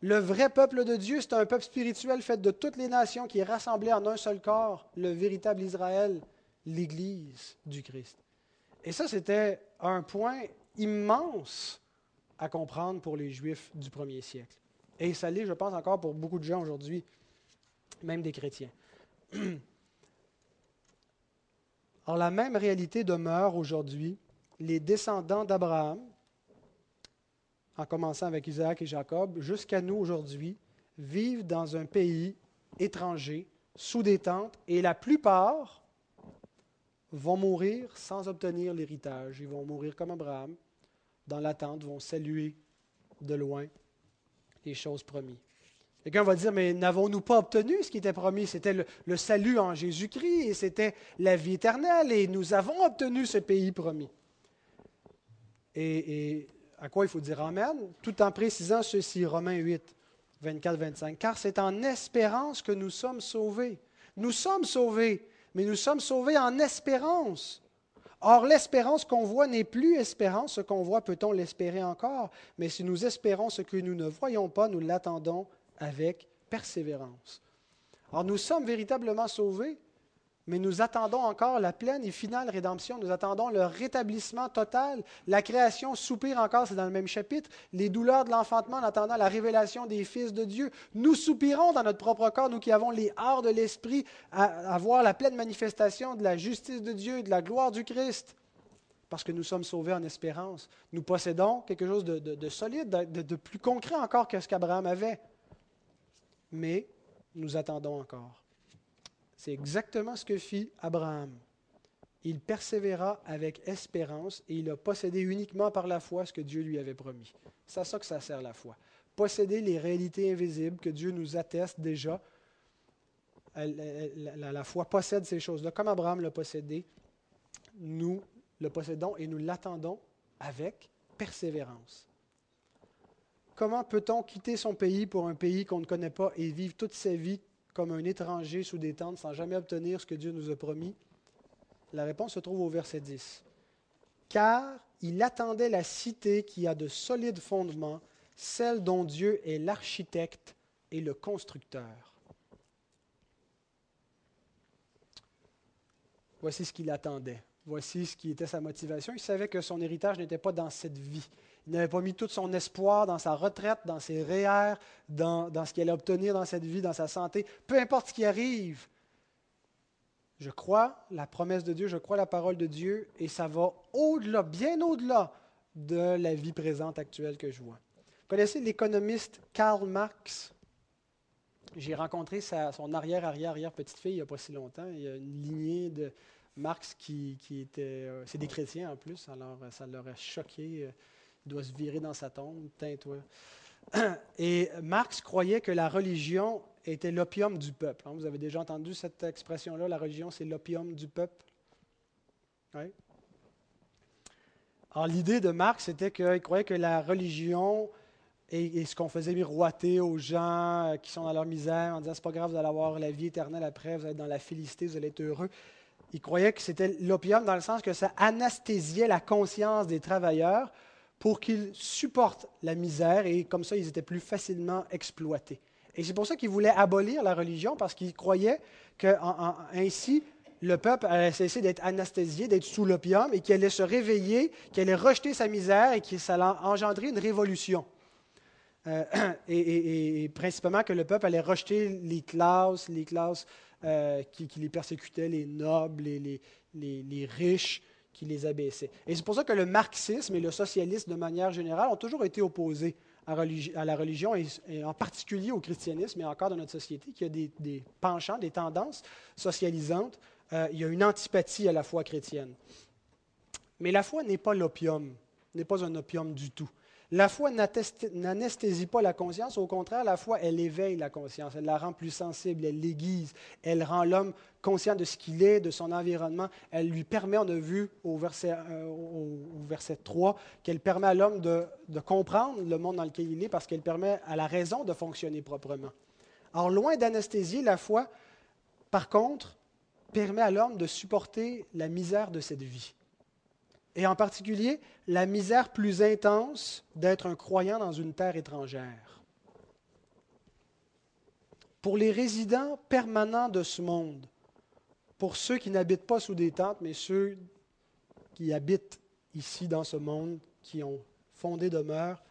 A: Le vrai peuple de Dieu, c'est un peuple spirituel fait de toutes les nations qui est rassemblé en un seul corps, le véritable Israël, l'Église du Christ. Et ça, c'était un point immense à comprendre pour les Juifs du premier siècle. Et ça l'est, je pense, encore pour beaucoup de gens aujourd'hui, même des chrétiens. Alors la même réalité demeure aujourd'hui. Les descendants d'Abraham, en commençant avec Isaac et Jacob, jusqu'à nous aujourd'hui, vivent dans un pays étranger, sous des tentes, et la plupart vont mourir sans obtenir l'héritage. Ils vont mourir comme Abraham, dans l'attente, vont saluer de loin les choses promises. Quelqu'un va dire, mais n'avons-nous pas obtenu ce qui était promis? C'était le, salut en Jésus-Christ et c'était la vie éternelle et nous avons obtenu ce pays promis. Et, et à quoi il faut dire Amen? Tout en précisant ceci, Romains 8, 24-25. Car c'est en espérance que nous sommes sauvés. Nous sommes sauvés, mais nous sommes sauvés en espérance. Or, l'espérance qu'on voit n'est plus espérance. Ce qu'on voit, peut-on l'espérer encore? Mais si nous espérons ce que nous ne voyons pas, nous l'attendons avec persévérance. Alors, nous sommes véritablement sauvés, mais nous attendons encore la pleine et finale rédemption. Nous attendons le rétablissement total. La création soupire encore, c'est dans le même chapitre. Les douleurs de l'enfantement en attendant la révélation des fils de Dieu. Nous soupirons dans notre propre corps, nous qui avons les arts de l'esprit, à, voir la pleine manifestation de la justice de Dieu et de la gloire du Christ. Parce que nous sommes sauvés en espérance. Nous possédons quelque chose de, solide, de plus concret encore que ce qu'Abraham avait. Mais nous attendons encore. C'est exactement ce que fit Abraham. Il persévéra avec espérance et il a possédé uniquement par la foi ce que Dieu lui avait promis. C'est à ça que ça sert la foi. Posséder les réalités invisibles que Dieu nous atteste déjà. La, foi possède ces choses-là. Comme Abraham l'a possédé, nous le possédons et nous l'attendons avec persévérance. Comment peut-on quitter son pays pour un pays qu'on ne connaît pas et vivre toute sa vie comme un étranger sous des tentes sans jamais obtenir ce que Dieu nous a promis? La réponse se trouve au verset 10. Car il attendait la cité qui a de solides fondements, celle dont Dieu est l'architecte et le constructeur. Voici ce qu'il attendait. Voici ce qui était sa motivation. Il savait que son héritage n'était pas dans cette vie. Il n'avait pas mis tout son espoir dans sa retraite, dans ses REER, dans, ce qu'il allait obtenir dans cette vie, dans sa santé. Peu importe ce qui arrive, je crois la promesse de Dieu, je crois la parole de Dieu, et ça va au-delà, bien au-delà de la vie présente actuelle que je vois. Vous connaissez l'économiste Karl Marx? J'ai rencontré son arrière-arrière-arrière petite-fille il n'y a pas si longtemps. Il y a une lignée de Marx qui, qui était... Euh, c'est des chrétiens en plus, alors ça leur a choqué euh, doit se virer dans sa tombe, tain-toi. Et Marx croyait que la religion était l'opium du peuple. Hein. Vous avez déjà entendu cette expression-là, la religion, c'est l'opium du peuple? Alors l'idée de Marx, c'était qu'il croyait que la religion est ce qu'on faisait miroiter aux gens euh, qui sont dans leur misère en disant c'est pas grave, vous allez avoir la vie éternelle après, vous allez être dans la félicité, vous allez être heureux. Il croyait que c'était l'opium dans le sens que ça anesthésiait la conscience des travailleurs pour qu'ils supportent la misère et comme ça, ils étaient plus facilement exploités. Et c'est pour ça qu'ils voulaient abolir la religion, parce qu'ils croyaient qu'ainsi, le peuple allait cesser d'être anesthésié, d'être sous l'opium, et qu'il allait se réveiller, qu'il allait rejeter sa misère et que ça allait engendrer une révolution. Euh, et, principalement que le peuple allait rejeter les classes, les classes euh, qui, les persécutaient, les nobles, les, les riches, qui les abaissait. Et c'est pour ça que le marxisme et le socialisme, de manière générale, ont toujours été opposés à, la religion, et, en particulier au christianisme, et encore dans notre société, qui a des, penchants, des tendances socialisantes. Euh, il y a une antipathie à la foi chrétienne. Mais la foi n'est pas l'opium, n'est pas un opium du tout. La foi n'anesthésie pas la conscience, au contraire, la foi, elle éveille la conscience, elle la rend plus sensible, elle l'aiguise, elle rend l'homme conscient de ce qu'il est, de son environnement. Elle lui permet, on a vu au verset, euh, au, verset 3, qu'elle permet à l'homme de, de, comprendre le monde dans lequel il est parce qu'elle permet à la raison de fonctionner proprement. Alors, loin d'anesthésier, la foi, par contre, permet à l'homme de supporter la misère de cette vie et en particulier la misère plus intense d'être un croyant dans une terre étrangère. Pour les résidents permanents de ce monde, pour ceux qui n'habitent pas sous des tentes, mais ceux qui habitent ici dans ce monde qui ont fondé demeure,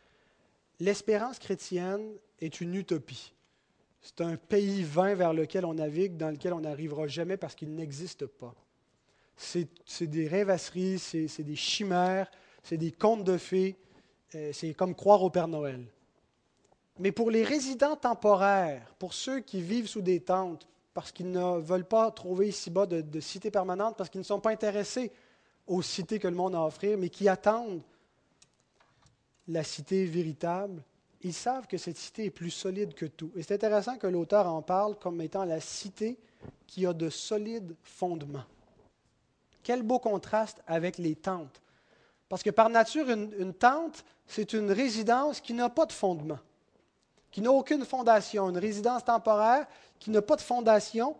A: l'espérance chrétienne est une utopie. C'est un pays vain vers lequel on navigue, dans lequel on n'arrivera jamais parce qu'il n'existe pas. C'est des rêvasseries, c'est des chimères, c'est des contes de fées, euh, c'est comme croire au Père Noël. Mais pour les résidents temporaires, pour ceux qui vivent sous des tentes, parce qu'ils ne veulent pas trouver ici-bas de, de cité permanente, parce qu'ils ne sont pas intéressés aux cités que le monde a à offrir, mais qui attendent la cité véritable, ils savent que cette cité est plus solide que tout. Et c'est intéressant que l'auteur en parle comme étant la cité qui a de solides fondements. Quel beau contraste avec les tentes. Parce que par nature, une, tente, c'est une résidence qui n'a pas de fondement, qui n'a aucune fondation, une résidence temporaire qui n'a pas de fondation.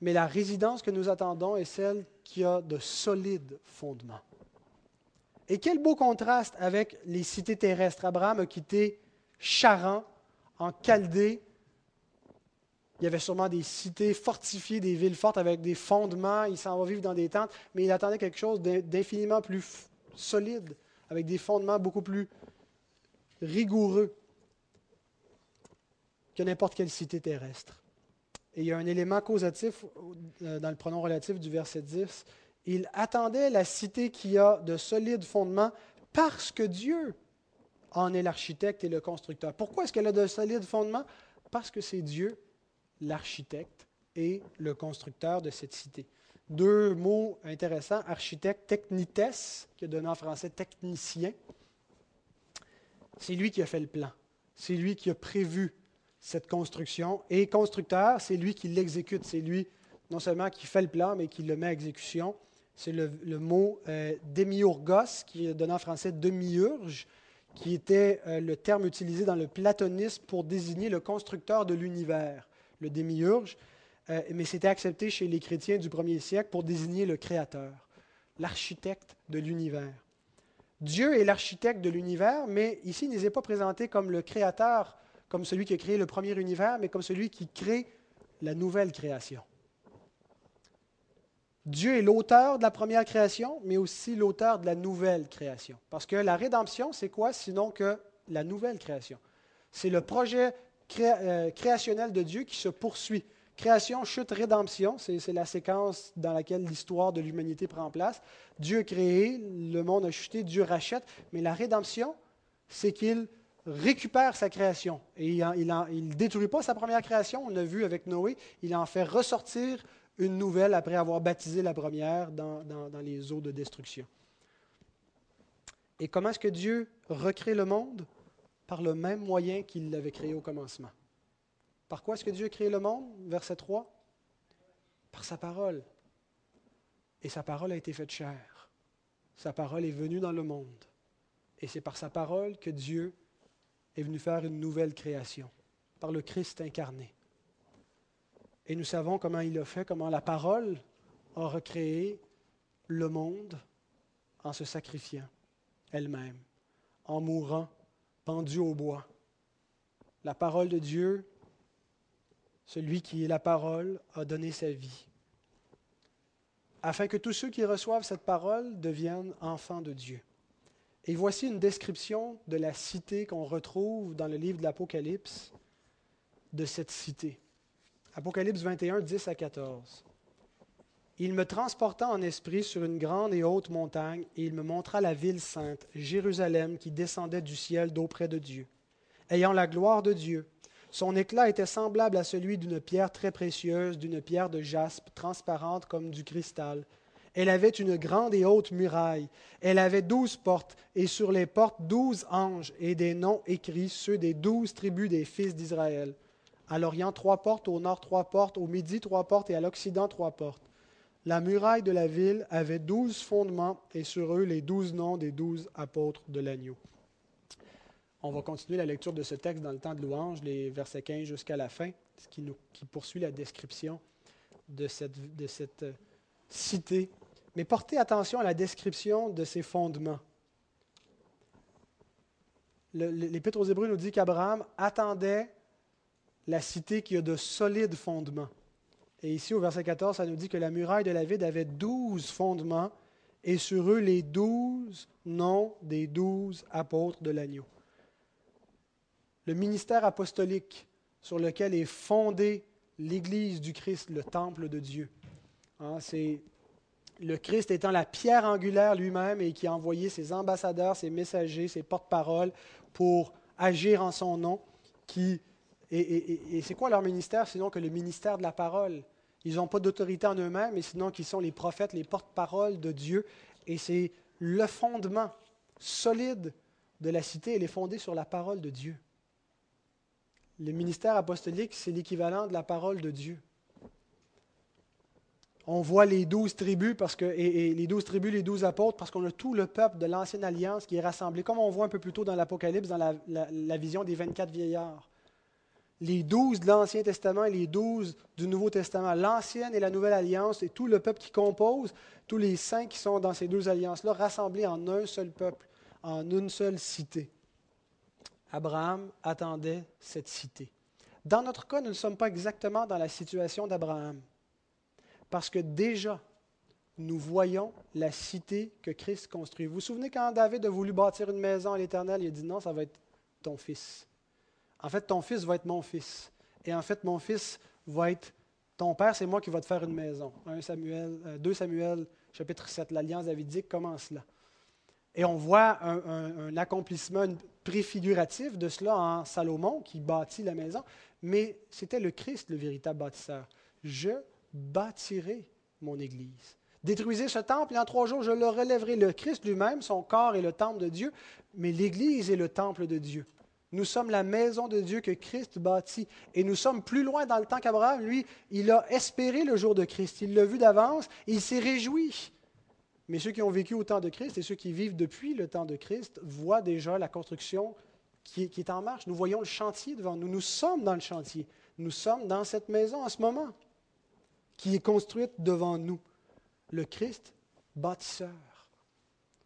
A: Mais la résidence que nous attendons est celle qui a de solides fondements. Et quel beau contraste avec les cités terrestres. Abraham a quitté Charan en Chaldée. Il y avait sûrement des cités fortifiées, des villes fortes avec des fondements. Il s'en va vivre dans des tentes, mais il attendait quelque chose d'infiniment plus solide, avec des fondements beaucoup plus rigoureux que n'importe quelle cité terrestre. Et il y a un élément causatif euh, dans le pronom relatif du verset 10 il attendait la cité qui a de solides fondements parce que Dieu en est l'architecte et le constructeur. Pourquoi est-ce qu'elle a de solides fondements? Parce que c'est Dieu, l'architecte et le constructeur de cette cité. Deux mots intéressants, architecte, technites, qui a donné en français technicien. C'est lui qui a fait le plan. C'est lui qui a prévu cette construction. Et constructeur, c'est lui qui l'exécute. C'est lui non seulement qui fait le plan, mais qui le met à exécution. C'est le, mot euh, démiurgos, qui est donné en français demiurge, qui était euh, le terme utilisé dans le platonisme pour désigner le constructeur de l'univers, le démiurge, euh, mais c'était accepté chez les chrétiens du premier siècle pour désigner le créateur, l'architecte de l'univers. Dieu est l'architecte de l'univers, mais ici, il n'est pas présenté comme le créateur, comme celui qui a créé le premier univers, mais comme celui qui crée la nouvelle création. Dieu est l'auteur de la première création, mais aussi l'auteur de la nouvelle création. Parce que la rédemption, c'est quoi sinon que la nouvelle création? C'est le projet euh, créationnel de Dieu qui se poursuit. Création, chute, rédemption, c'est la séquence dans laquelle l'histoire de l'humanité prend place. Dieu créé, le monde a chuté, Dieu rachète, mais la rédemption, c'est qu'il récupère sa création. Et il ne détruit pas sa première création, on l'a vu avec Noé, il en fait ressortir une nouvelle après avoir baptisé la première dans, les eaux de destruction. Et comment est-ce que Dieu recrée le monde? Par le même moyen qu'il l'avait créé au commencement. Par quoi est-ce que Dieu a créé le monde? Verset 3. Par sa parole. Et sa parole a été faite chair. Sa parole est venue dans le monde. Et c'est par sa parole que Dieu est venu faire une nouvelle création, par le Christ incarné. Et nous savons comment il a fait, comment la parole a recréé le monde en se sacrifiant elle-même, en mourant pendu au bois. La parole de Dieu, celui qui est la parole, a donné sa vie, afin que tous ceux qui reçoivent cette parole deviennent enfants de Dieu. Et voici une description de la cité qu'on retrouve dans le livre de l'Apocalypse, de cette cité. Apocalypse 21, 10 à 14. Il me transporta en esprit sur une grande et haute montagne, et il me montra la ville sainte, Jérusalem, qui descendait du ciel d'auprès de Dieu, ayant la gloire de Dieu. Son éclat était semblable à celui d'une pierre très précieuse, d'une pierre de jaspe, transparente comme du cristal. Elle avait une grande et haute muraille. Elle avait douze portes, et sur les portes douze anges, et des noms écrits, ceux des douze tribus des fils d'Israël. À l'Orient, trois portes, au nord, trois portes, au midi, trois portes, et à l'Occident, trois portes. La muraille de la ville avait douze fondements, et sur eux les douze noms des douze apôtres de l'agneau. On va continuer la lecture de ce texte dans le temps de louange, les versets 15 jusqu'à la fin, ce qui, poursuit la description de cette, de cette euh, cité. Mais portez attention à la description de ces fondements. L'Épître aux Hébreux nous dit qu'Abraham attendait la cité qui a de solides fondements. Et ici, au verset 14, ça nous dit que la muraille de la ville avait douze fondements et sur eux les douze noms des douze apôtres de l'agneau. Le ministère apostolique sur lequel est fondée l'Église du Christ, le temple de Dieu. Hein, c'est le Christ étant la pierre angulaire lui-même et qui a envoyé ses ambassadeurs, ses messagers, ses porte-paroles pour agir en son nom. Qui, et, et c'est quoi leur ministère sinon que le ministère de la parole? Ils n'ont pas d'autorité en eux-mêmes, mais sinon qu'ils sont les prophètes, les porte-paroles de Dieu. Et c'est le fondement solide de la cité, elle est fondée sur la parole de Dieu. Le ministère apostolique, c'est l'équivalent de la parole de Dieu on voit les douze tribus parce que, et, les douze tribus, les douze apôtres, parce qu'on a tout le peuple de l'ancienne alliance qui est rassemblé, comme on voit un peu plus tôt dans l'Apocalypse, dans la, vision des 24 vieillards. Les douze de l'Ancien Testament et les douze du Nouveau Testament, l'ancienne et la nouvelle alliance, et tout le peuple qui compose, tous les saints qui sont dans ces deux alliances-là, rassemblés en un seul peuple, en une seule cité. Abraham attendait cette cité. Dans notre cas, nous ne sommes pas exactement dans la situation d'Abraham. Parce que déjà, nous voyons la cité que Christ construit. Vous vous souvenez quand David a voulu bâtir une maison à l'Éternel, il a dit non, ça va être ton fils. En fait, ton fils va être mon fils. Et en fait, mon fils va être ton père, c'est moi qui va te faire une maison. 1 Samuel, 2 euh, Samuel, chapitre 7, l'alliance davidique commence là. Et on voit un, un accomplissement préfiguratif de cela en Salomon qui bâtit la maison, mais c'était le Christ le véritable bâtisseur. Je bâtirai mon Église. Détruisez ce temple et en trois jours je le relèverai. Le Christ lui-même, son corps est le temple de Dieu, mais l'Église est le temple de Dieu. Nous sommes la maison de Dieu que Christ bâtit. Et nous sommes plus loin dans le temps qu'Abraham. Lui, il a espéré le jour de Christ. Il l'a vu d'avance. Il s'est réjoui. Mais ceux qui ont vécu au temps de Christ et ceux qui vivent depuis le temps de Christ voient déjà la construction qui qui est en marche. Nous voyons le chantier devant nous. Nous sommes dans le chantier. Nous sommes dans cette maison en ce moment qui est construite devant nous. Le Christ, bâtisseur,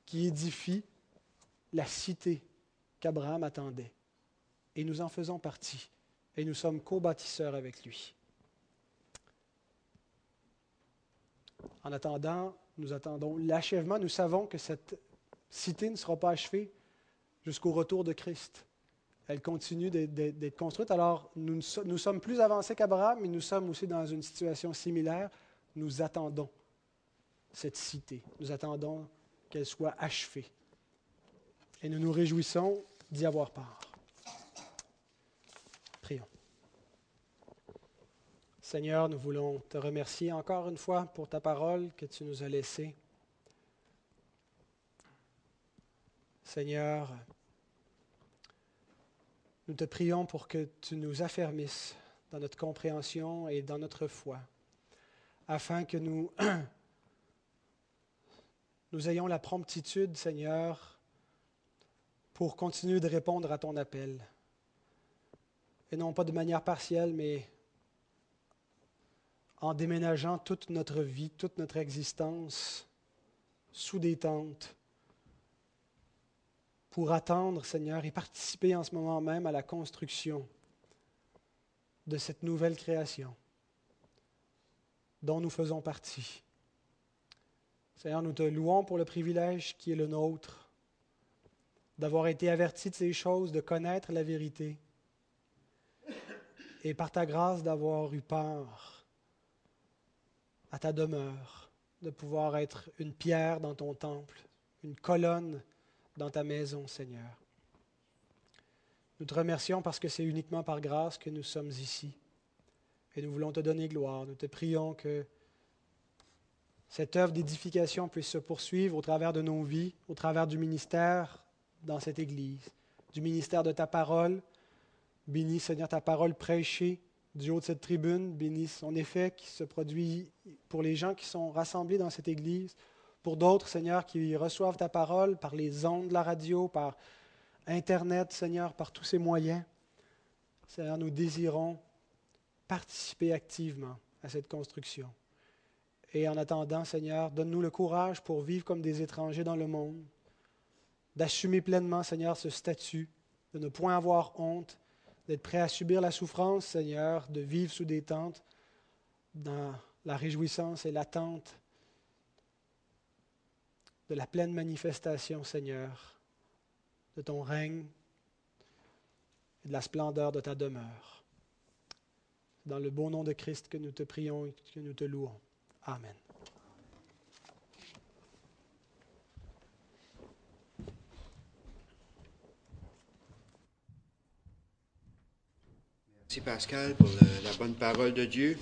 A: qui édifie la cité qu'Abraham attendait. Et nous en faisons partie. Et nous sommes co-bâtisseurs avec lui. En attendant, nous attendons l'achèvement. Nous savons que cette cité ne sera pas achevée jusqu'au retour de Christ elle continue d'être construite. Alors, nous, sommes plus avancés qu'Abraham, mais nous sommes aussi dans une situation similaire. Nous attendons cette cité. Nous attendons qu'elle soit achevée. Et nous nous réjouissons d'y avoir part. Prions. Seigneur, nous voulons te remercier encore une fois pour ta parole que tu nous as laissée. Seigneur, nous te prions pour que tu nous affermisses dans notre compréhension et dans notre foi, afin que nous, ayons la promptitude, Seigneur, pour continuer de répondre à ton appel. Et non pas de manière partielle, mais en déménageant toute notre vie, toute notre existence sous des tentes pour attendre, Seigneur, et participer en ce moment même à la construction de cette nouvelle création dont nous faisons partie. Seigneur, nous te louons pour le privilège qui est le nôtre, d'avoir été avertis de ces choses, de connaître la vérité, et par ta grâce d'avoir eu part à ta demeure, de pouvoir être une pierre dans ton temple, une colonne dans ta maison, Seigneur. Nous te remercions parce que c'est uniquement par grâce que nous sommes ici. Et nous voulons te donner gloire. Nous te prions que cette œuvre d'édification puisse se poursuivre au travers de nos vies, au travers du ministère dans cette Église, du ministère de ta parole. Bénis, Seigneur, ta parole prêchée du haut de cette tribune. Bénis son effet qui se produit pour les gens qui sont rassemblés dans cette Église. Pour d'autres, Seigneur, qui reçoivent ta parole par les ondes de la radio, par Internet, Seigneur, par tous ces moyens, Seigneur, nous désirons participer activement à cette construction. Et en attendant, Seigneur, donne-nous le courage pour vivre comme des étrangers dans le monde, d'assumer pleinement, Seigneur, ce statut, de ne point avoir honte, d'être prêt à subir la souffrance, Seigneur, de vivre sous des tentes, dans la réjouissance et l'attente de la pleine manifestation, Seigneur, de ton règne et de la splendeur de ta demeure. Dans le beau nom de Christ que nous te prions et que nous te louons. Amen.
B: Merci Pascal pour le- la bonne parole de Dieu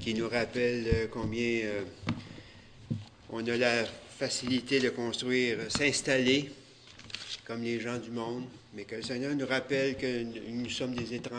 B: qui nous rappelle euh, combien euh, on a la facilité de construire, euh, s'installer comme les gens du monde, mais que le Seigneur nous rappelle que nous sommes des étrangers.